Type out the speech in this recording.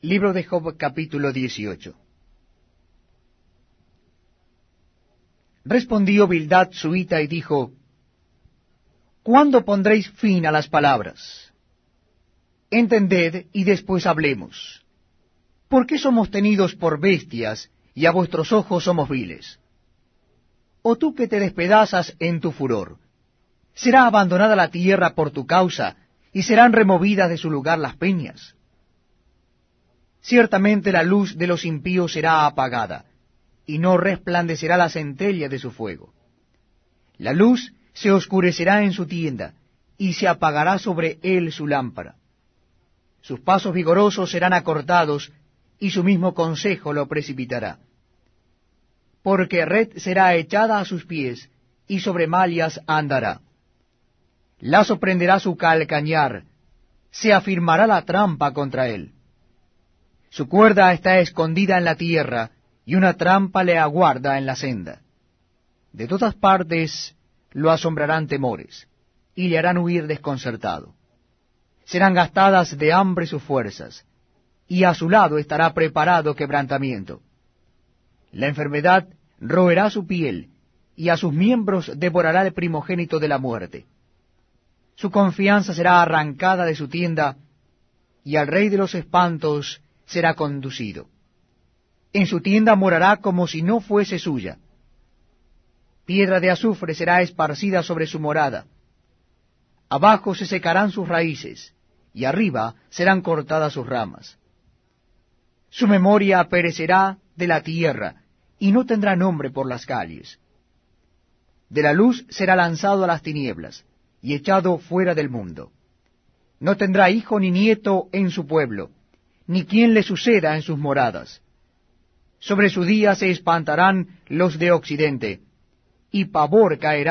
Libro de Job capítulo 18 Respondió Bildad suita y dijo, ¿Cuándo pondréis fin a las palabras? Entended y después hablemos. ¿Por qué somos tenidos por bestias y a vuestros ojos somos viles? ¿O tú que te despedazas en tu furor? ¿Será abandonada la tierra por tu causa y serán removidas de su lugar las peñas? Ciertamente la luz de los impíos será apagada, y no resplandecerá la centella de su fuego. La luz se oscurecerá en su tienda, y se apagará sobre él su lámpara. Sus pasos vigorosos serán acortados, y su mismo consejo lo precipitará. Porque red será echada a sus pies, y sobre mallas andará. Lazo prenderá su calcañar, se afirmará la trampa contra él. Su cuerda está escondida en la tierra, y una trampa le aguarda en la senda. De todas partes lo asombrarán temores, y le harán huir desconcertado. Serán gastadas de hambre sus fuerzas, y a su lado estará preparado quebrantamiento. La enfermedad roerá su piel, y a sus miembros devorará el primogénito de la muerte. Su confianza será arrancada de su tienda, y al rey de los espantos será conducido. En su tienda morará como si no fuese suya. Piedra de azufre será esparcida sobre su morada. Abajo se secarán sus raíces, y arriba serán cortadas sus ramas. Su memoria perecerá de la tierra, y no tendrá nombre por las calles. De la luz será lanzado a las tinieblas, y echado fuera del mundo. No tendrá hijo ni nieto en su pueblo, ni quien le suceda en sus moradas. Sobre su día se espantarán los de occidente, y pavor caerá